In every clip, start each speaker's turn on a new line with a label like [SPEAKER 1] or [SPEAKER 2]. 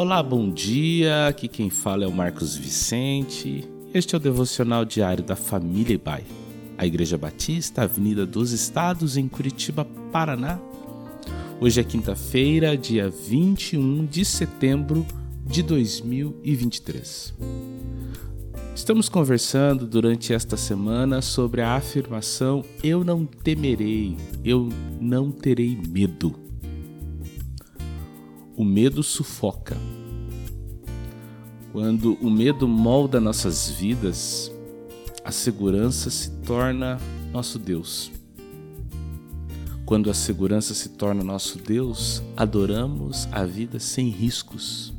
[SPEAKER 1] Olá, bom dia. Aqui quem fala é o Marcos Vicente. Este é o devocional diário da Família Ibai, a Igreja Batista, Avenida dos Estados, em Curitiba, Paraná. Hoje é quinta-feira, dia 21 de setembro de 2023. Estamos conversando durante esta semana sobre a afirmação Eu não temerei, eu não terei medo. O medo sufoca. Quando o medo molda nossas vidas, a segurança se torna nosso Deus. Quando a segurança se torna nosso Deus, adoramos a vida sem riscos.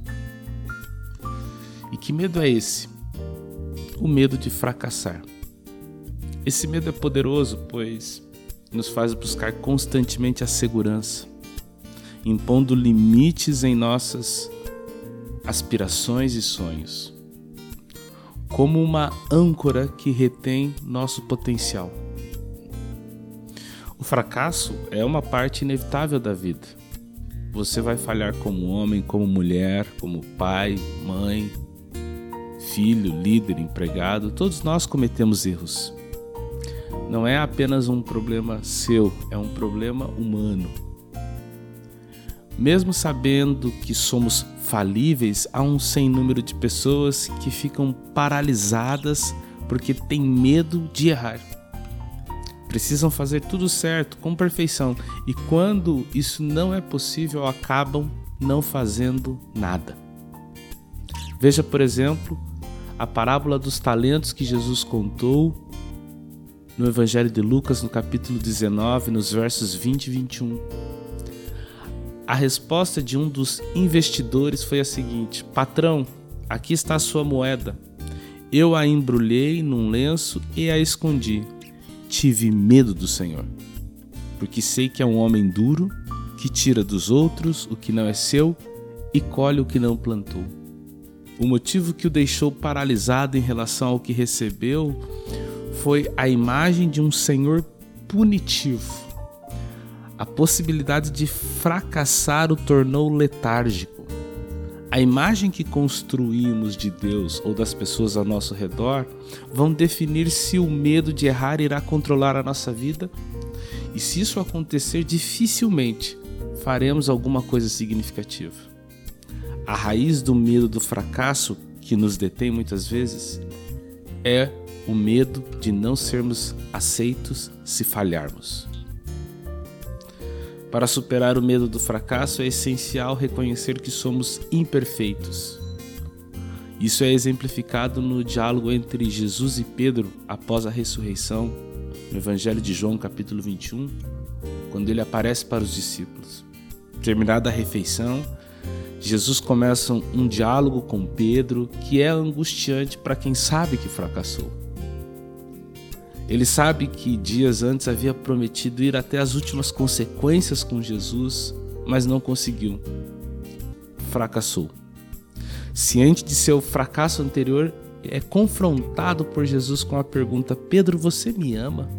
[SPEAKER 1] E que medo é esse? O medo de fracassar. Esse medo é poderoso, pois nos faz buscar constantemente a segurança impondo limites em nossas aspirações e sonhos, como uma âncora que retém nosso potencial. O fracasso é uma parte inevitável da vida. Você vai falhar como homem, como mulher, como pai, mãe, filho, líder, empregado, todos nós cometemos erros. Não é apenas um problema seu, é um problema humano. Mesmo sabendo que somos falíveis, há um sem número de pessoas que ficam paralisadas porque têm medo de errar. Precisam fazer tudo certo, com perfeição, e quando isso não é possível, acabam não fazendo nada. Veja, por exemplo, a parábola dos talentos que Jesus contou no Evangelho de Lucas, no capítulo 19, nos versos 20 e 21. A resposta de um dos investidores foi a seguinte: Patrão, aqui está a sua moeda. Eu a embrulhei num lenço e a escondi. Tive medo do Senhor, porque sei que é um homem duro que tira dos outros o que não é seu e colhe o que não plantou. O motivo que o deixou paralisado em relação ao que recebeu foi a imagem de um Senhor punitivo a possibilidade de fracassar o tornou letárgico. A imagem que construímos de Deus ou das pessoas ao nosso redor vão definir se o medo de errar irá controlar a nossa vida. E se isso acontecer, dificilmente faremos alguma coisa significativa. A raiz do medo do fracasso, que nos detém muitas vezes, é o medo de não sermos aceitos se falharmos. Para superar o medo do fracasso é essencial reconhecer que somos imperfeitos. Isso é exemplificado no diálogo entre Jesus e Pedro após a ressurreição, no Evangelho de João, capítulo 21, quando ele aparece para os discípulos. Terminada a refeição, Jesus começa um diálogo com Pedro que é angustiante para quem sabe que fracassou. Ele sabe que dias antes havia prometido ir até as últimas consequências com Jesus, mas não conseguiu. Fracassou. Ciente de seu fracasso anterior, é confrontado por Jesus com a pergunta: Pedro, você me ama?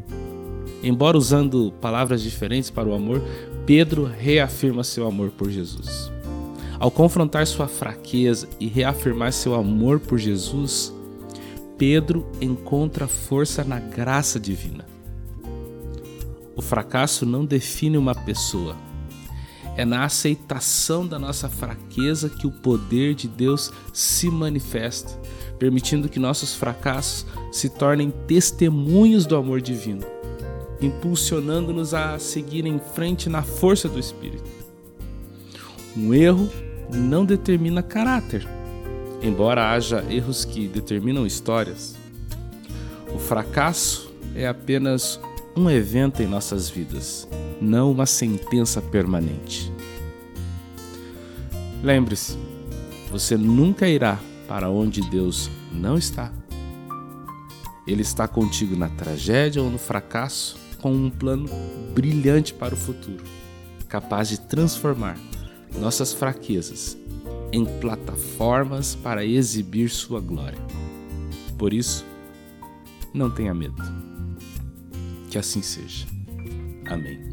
[SPEAKER 1] Embora usando palavras diferentes para o amor, Pedro reafirma seu amor por Jesus. Ao confrontar sua fraqueza e reafirmar seu amor por Jesus, Pedro encontra força na graça divina. O fracasso não define uma pessoa. É na aceitação da nossa fraqueza que o poder de Deus se manifesta, permitindo que nossos fracassos se tornem testemunhos do amor divino, impulsionando-nos a seguir em frente na força do Espírito. Um erro não determina caráter Embora haja erros que determinam histórias, o fracasso é apenas um evento em nossas vidas, não uma sentença permanente. Lembre-se, você nunca irá para onde Deus não está. Ele está contigo na tragédia ou no fracasso, com um plano brilhante para o futuro, capaz de transformar nossas fraquezas em plataformas para exibir sua glória. Por isso, não tenha medo. Que assim seja. Amém.